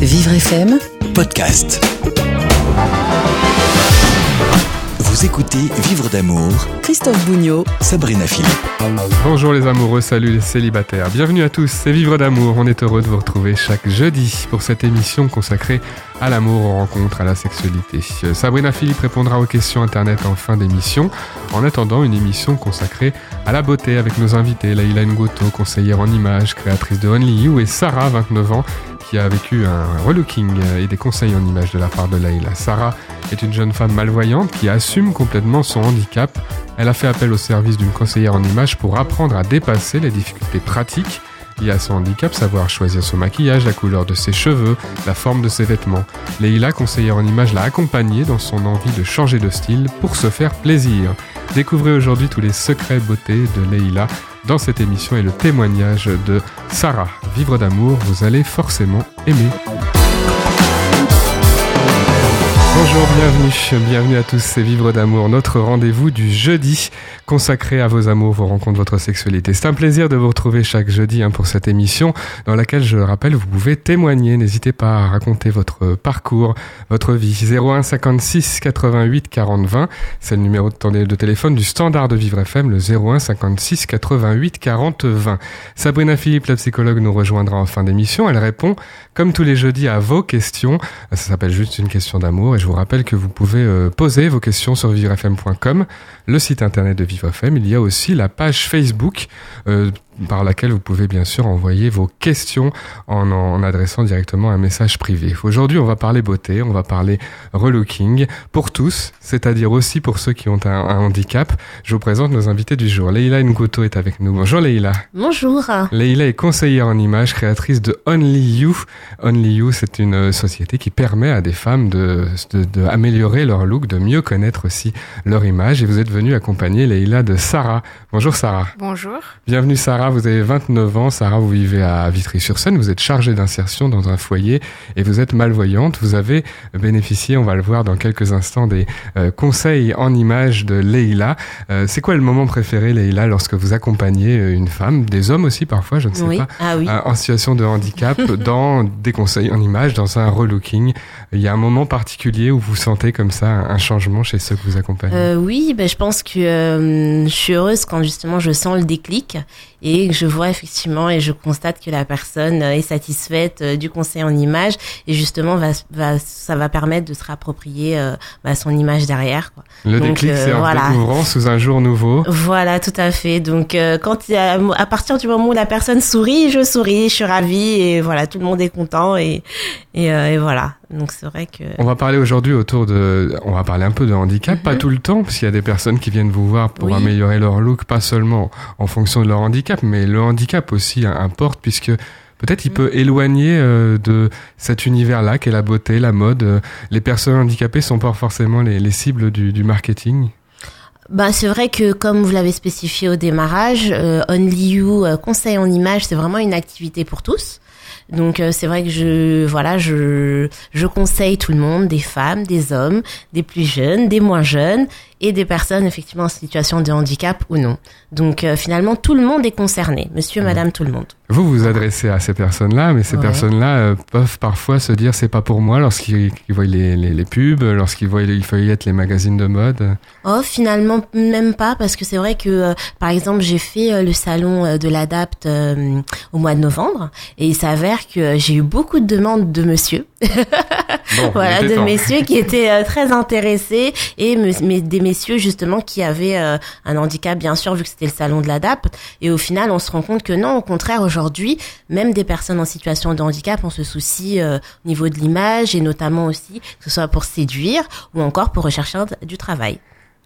Vivre FM, podcast. Vous écoutez Vivre d'amour, Christophe Bougnot, Sabrina Philippe. Bonjour les amoureux, salut les célibataires. Bienvenue à tous, c'est Vivre d'amour. On est heureux de vous retrouver chaque jeudi pour cette émission consacrée à l'amour, aux rencontres, à la sexualité. Euh, Sabrina Philippe répondra aux questions internet en fin d'émission. En attendant, une émission consacrée à la beauté avec nos invités, Laïla Ngoto, conseillère en images, créatrice de Only You, et Sarah, 29 ans, qui a vécu un relooking et des conseils en images de la part de Laïla. Sarah est une jeune femme malvoyante qui assume complètement son handicap. Elle a fait appel au service d'une conseillère en images pour apprendre à dépasser les difficultés pratiques liées à son handicap, savoir choisir son maquillage, la couleur de ses cheveux, la forme de ses vêtements. Leïla, conseillère en images, l'a accompagnée dans son envie de changer de style pour se faire plaisir. Découvrez aujourd'hui tous les secrets beauté de Leïla dans cette émission et le témoignage de Sarah. Vivre d'amour, vous allez forcément aimer. Bonjour, bienvenue, bienvenue à tous, c'est Vivre d'amour, notre rendez-vous du jeudi consacré à vos amours, vos rencontres, votre sexualité. C'est un plaisir de vous retrouver chaque jeudi hein, pour cette émission dans laquelle, je le rappelle, vous pouvez témoigner. N'hésitez pas à raconter votre parcours, votre vie. 01 56 88 40 20, c'est le numéro de téléphone du standard de Vivre FM, le 01 56 88 40 20. Sabrina Philippe, la psychologue, nous rejoindra en fin d'émission. Elle répond, comme tous les jeudis, à vos questions. Ça s'appelle juste une question d'amour je vous rappelle que vous pouvez euh, poser vos questions sur vivrefm.com, le site internet de Vivre FM. Il y a aussi la page Facebook euh, par laquelle vous pouvez bien sûr envoyer vos questions en, en adressant directement un message privé. Aujourd'hui, on va parler beauté, on va parler relooking pour tous, c'est-à-dire aussi pour ceux qui ont un, un, handicap. Je vous présente nos invités du jour. Leïla Ngoto est avec nous. Bonjour Leïla. Bonjour. Leïla est conseillère en images, créatrice de Only You. Only You, c'est une société qui permet à des femmes de, de, de, améliorer leur look, de mieux connaître aussi leur image. Et vous êtes venue accompagner Leïla de Sarah. Bonjour Sarah. Bonjour. Bienvenue Sarah, vous avez 29 ans. Sarah, vous vivez à Vitry-sur-Seine. Vous êtes chargée d'insertion dans un foyer et vous êtes malvoyante. Vous avez bénéficié, on va le voir dans quelques instants, des euh, conseils en images de Leïla. Euh, c'est quoi le moment préféré, Leïla, lorsque vous accompagnez une femme, des hommes aussi parfois, je ne sais oui. pas, ah, oui. en situation de handicap, dans des conseils en images, dans un relooking? Il y a un moment particulier où vous sentez comme ça un changement chez ceux que vous accompagnez? Euh, Oui, ben, je pense que euh, je suis heureuse quand justement je sens le déclic et je vois effectivement et je constate que la personne est satisfaite du conseil en image et justement va, va ça va permettre de se réapproprier euh, bah, son image derrière. Quoi. Le Donc, déclic, c'est en voilà. découvrant sous un jour nouveau. Voilà, tout à fait. Donc euh, quand il y a, à partir du moment où la personne sourit, je souris, je suis ravie et voilà, tout le monde est content et et, euh, et voilà. Donc c'est vrai que. On va parler aujourd'hui autour de, on va parler un peu de handicap, mm -hmm. pas tout le temps, parce qu'il y a des personnes qui viennent vous voir pour oui. améliorer leur look, pas seulement en fonction de leur handicap, mais le handicap aussi importe puisque peut-être il peut éloigner euh, de cet univers-là qu'est la beauté, la mode. Euh, les personnes handicapées sont pas forcément les, les cibles du, du marketing. Ben, c'est vrai que comme vous l'avez spécifié au démarrage, euh, Only You, euh, conseil en image, c'est vraiment une activité pour tous. Donc euh, c'est vrai que je voilà je je conseille tout le monde, des femmes, des hommes, des plus jeunes, des moins jeunes et des personnes effectivement en situation de handicap ou non. Donc euh, finalement tout le monde est concerné, monsieur, madame, tout le monde. Vous vous adressez à ces personnes-là, mais ces ouais. personnes-là euh, peuvent parfois se dire c'est pas pour moi lorsqu'ils voient les, les, les pubs, lorsqu'ils voient les feuillettes, les magazines de mode. Oh finalement même pas parce que c'est vrai que euh, par exemple j'ai fait le salon de l'Adapt au mois de novembre et il s'avère que j'ai eu beaucoup de demandes de monsieur. Bon, voilà, de temps. messieurs qui étaient très intéressés et mais des messieurs justement qui avaient euh, un handicap bien sûr vu que c'était le salon de l'ADAP et au final on se rend compte que non au contraire aujourd'hui même des personnes en situation de handicap on se soucie euh, au niveau de l'image et notamment aussi que ce soit pour séduire ou encore pour rechercher du travail.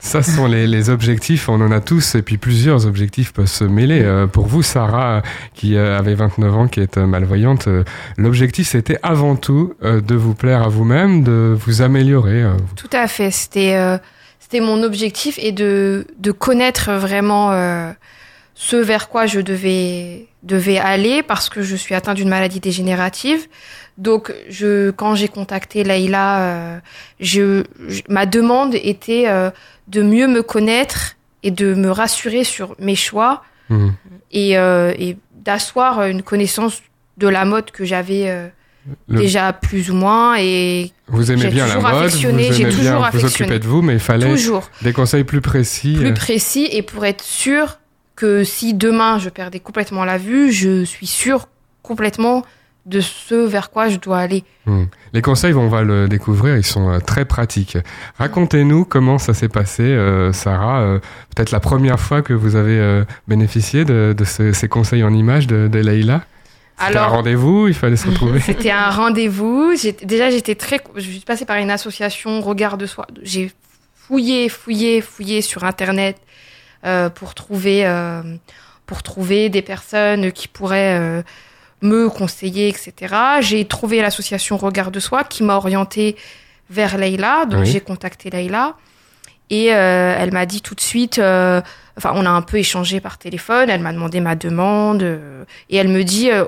Ça sont les, les, objectifs, on en a tous, et puis plusieurs objectifs peuvent se mêler. Euh, pour vous, Sarah, qui euh, avait 29 ans, qui est euh, malvoyante, l'objectif c'était avant tout de vous plaire à vous-même, de vous améliorer. Tout à fait, c'était c'était mon objectif et de, de connaître vraiment ce vers quoi je devais, devais aller parce que je suis atteinte d'une maladie dégénérative. Donc, je, quand j'ai contacté Laïla, euh, je, je, ma demande était euh, de mieux me connaître et de me rassurer sur mes choix mmh. et, euh, et d'asseoir une connaissance de la mode que j'avais Le- déjà plus ou moins et Vous aimez j'ai bien la mode, vous aimez j'ai bien toujours vous affectionné. occuper de vous, mais il fallait toujours des conseils plus précis. plus précis et pour être sûr que si demain je perdais complètement la vue, je suis sûr complètement de ce vers quoi je dois aller. Hmm. Les conseils, on va le découvrir, ils sont euh, très pratiques. Racontez-nous comment ça s'est passé, euh, Sarah. euh, Peut-être la première fois que vous avez euh, bénéficié de, de ce- ces conseils en images de, de Leïla? C'était un Alors rendez-vous, il fallait se retrouver. C'était un rendez-vous. Déjà, j'étais très. Je suis passée par une association Regard de soi. J'ai fouillé, fouillé, fouillé sur Internet euh, pour trouver, euh, pour trouver des personnes qui pourraient euh, me conseiller, etc. J'ai trouvé l'association Regard de soi qui m'a orientée vers Leïla. Donc, Oui. j'ai contacté Leïla. Et elle m'a dit tout de suite, enfin, on a un peu échangé par téléphone. Elle m'a demandé ma demande euh, et elle me dit, euh,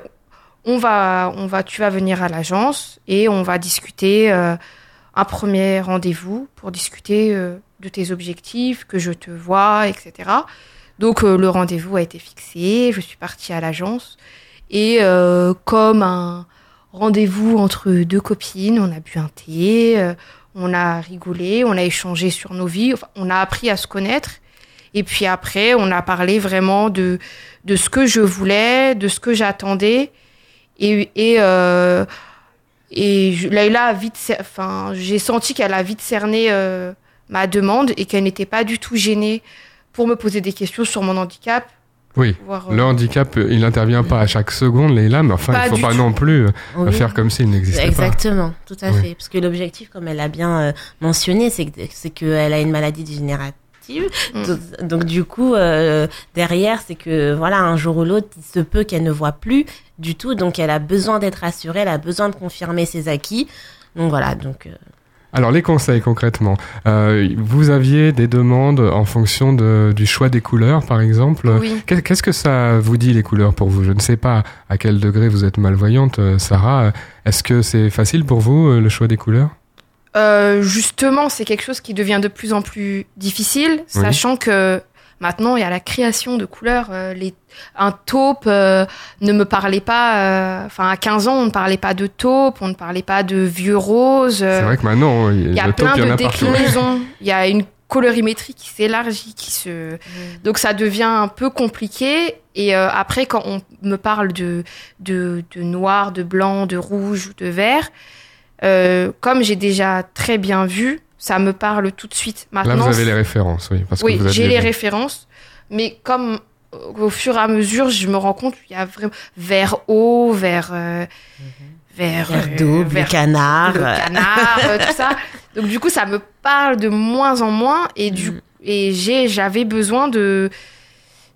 on va, on va, tu vas venir à l'agence et on va discuter euh, un premier rendez-vous pour discuter euh, de tes objectifs, que je te vois, etc. Donc euh, le rendez-vous a été fixé. Je suis partie à l'agence et euh, comme un rendez-vous entre deux copines, on a bu un thé, euh, on a rigolé, on a échangé sur nos vies, on a appris à se connaître. Et puis après, on a parlé vraiment de, de ce que je voulais, de ce que j'attendais. Et, et, euh, et je- a vite, enfin, j'ai senti qu'elle a vite cerné euh, ma demande et qu'elle n'était pas du tout gênée pour me poser des questions sur mon handicap. Oui. Euh, Le handicap, il n'intervient pas à chaque seconde, Leïla, mais enfin, Pas il faut du pas tout. non plus Oui. faire comme s'il n'existait pas. Exactement, tout à Oui. fait. Parce que l'objectif, comme elle a bien euh, mentionné, c'est que c'est qu'elle a une maladie dégénérative. Mm. Donc, donc, du coup, euh, derrière, c'est que voilà, un jour ou l'autre, il se peut qu'elle ne voit plus du tout. Donc elle a besoin d'être rassurée, elle a besoin de confirmer ses acquis. Donc voilà, donc euh, Alors, les conseils concrètement. Euh, vous aviez des demandes en fonction de, du choix des couleurs, par exemple. Oui. Qu'est- Qu'est-ce que ça vous dit, les couleurs, pour vous? Je ne sais pas à quel degré vous êtes malvoyante, Sarah. Est-ce que c'est facile pour vous, le choix des couleurs? Euh, justement, c'est quelque chose qui devient de plus en plus difficile, Oui. sachant que maintenant il y a la création de couleurs. euh, les, un taupe euh, ne me parlait pas. euh, Enfin, à 15 ans, on ne parlait pas de taupe, on ne parlait pas de vieux rose. euh, C'est vrai que maintenant, il y a taupe, plein il y en de déclinaisons. Il y a une colorimétrie qui s'élargit, qui se. Donc ça devient un peu compliqué. Et euh, après, quand on me parle de, de, de noir, de blanc, de rouge ou de vert, euh, comme j'ai déjà très bien vu, ça me parle tout de suite. Là, Maintenant, vous avez les références, oui. Parce oui, j'ai les vu. références, mais comme euh, au fur et à mesure, je me rends compte qu'il y a vraiment vert haut, vert, euh, vert, vert euh, double, canard. le canard, tout ça. Donc du coup, ça me parle de moins en moins et du Mm. et j'ai j'avais besoin de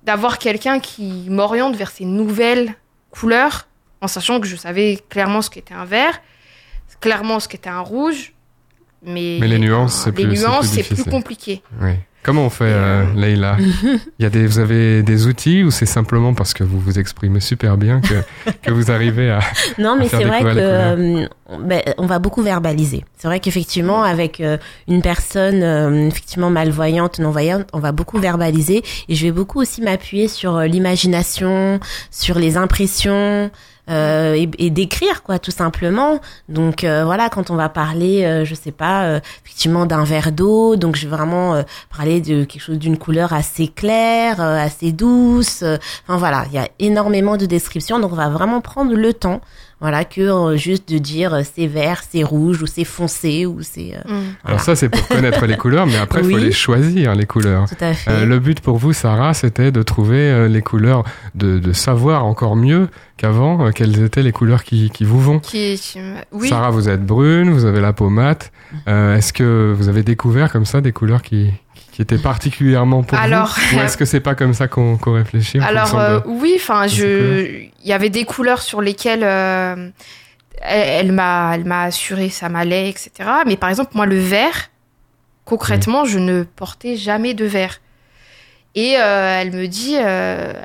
d'avoir quelqu'un qui m'oriente vers ces nouvelles couleurs en sachant que je savais clairement ce qu'était un vert, clairement ce qu'était un rouge, mais Mais les nuances, c'est plus- compliqué. Oui. Comment on fait, euh, Leïla Il y a des, Vous avez des outils ou c'est simplement parce que vous vous exprimez super bien que, que vous arrivez à... Non, mais c'est vrai que euh, ben, on va beaucoup verbaliser. C'est vrai qu'effectivement, avec euh, une personne euh, effectivement malvoyante, non voyante, on va beaucoup verbaliser. Et je vais beaucoup aussi m'appuyer sur euh, l'imagination, sur les impressions. euh, et, et d'écrire quoi tout simplement donc euh, voilà quand on va parler euh, je sais pas euh, effectivement d'un verre d'eau donc je vais vraiment euh, parler de quelque chose d'une couleur assez claire euh, assez douce euh, enfin voilà il y a énormément de descriptions donc on va vraiment prendre le temps voilà que euh, juste de dire euh, c'est vert c'est rouge ou c'est foncé ou c'est euh, Mm. Alors ça, c'est pour connaître les couleurs, mais après, il faut les choisir, les couleurs. tout à fait Euh, le but pour vous, Sarah, c'était de trouver euh, les couleurs, de, de savoir encore mieux qu'avant euh, quelles étaient les couleurs qui, qui vous vont. Qui, qui me- oui. Sarah, vous êtes brune, vous avez la peau mate. Euh, est-ce que vous avez découvert comme ça des couleurs qui, qui étaient particulièrement pour Alors, vous Ou est-ce que c'est pas comme ça qu'on qu'on réfléchit Alors euh, de- oui, enfin je, il y avait des couleurs sur lesquelles euh, elle, m'a, elle m'a assuré ça m'allait, etc. Mais par exemple moi le vert, concrètement je ne portais jamais de vert. Et euh, elle me dit,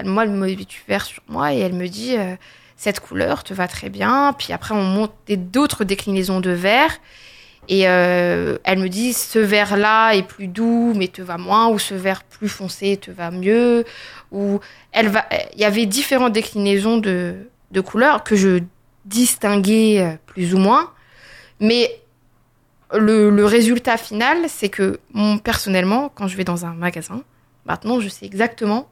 moi elle me du vert sur moi et elle me dit cette couleur te va très bien. Puis après on monte d'autres déclinaisons de vert. Et euh, elle me dit ce vert là est plus doux mais te va moins ou ce vert plus foncé te va mieux ou elle va il y avait différentes déclinaisons de, de couleurs que je distinguer euh, plus ou moins. Mais le, le résultat final, c'est que mon, personnellement, quand je vais dans un magasin, maintenant, je sais exactement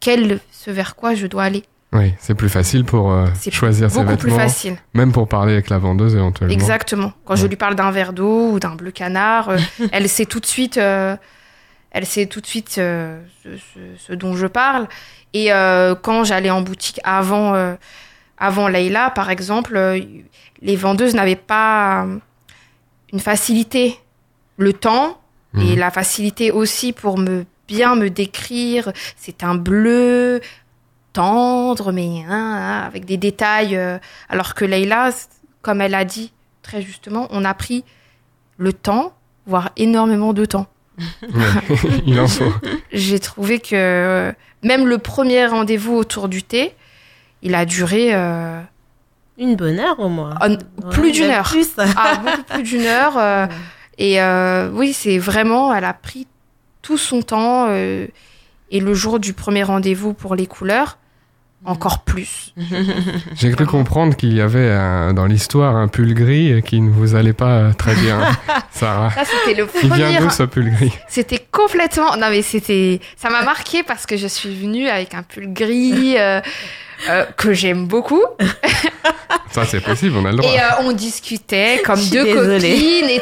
quel, ce vers quoi je dois aller. Oui, c'est plus facile pour euh, choisir ses Beaucoup plus vêtements, facile. même pour parler avec la vendeuse éventuellement. Exactement. Quand je lui parle d'un verre d'eau ou d'un bleu canard, euh, elle sait tout de suite, euh, elle sait tout de suite ce, dont je parle. Et quand j'allais en boutique avant, avant Leïla, par exemple, les vendeuses n'avaient pas une facilité, le temps et Mhm. la facilité aussi pour me bien me décrire. C'est un bleu tendre, mais hein, hein, avec des détails. euh, alors que Leïla, comme elle a dit très justement, on a pris le temps, voire énormément de temps. Ouais, Il en faut. J'ai trouvé que euh, même le premier rendez-vous autour du thé, il a duré euh, Une bonne heure au moins. un- plus Ouais, d'une heure. Plus. Ah, beaucoup plus d'une heure. euh, et euh, oui, c'est vraiment, elle a pris tout son temps. euh, et le jour du premier rendez-vous pour les couleurs, encore plus. J'ai cru comprendre qu'il y avait un- dans l'histoire un pull gris qui ne vous allait pas très bien, Sarah. Ça, c'était le Il vient premier. d'où ce pull gris? C'était complètement. Non, mais c'était. Ça m'a marqué parce que je suis venue avec un pull gris euh, euh, que j'aime beaucoup. Ça, c'est possible, on a le droit. Et euh, on discutait comme deux désolée. copines et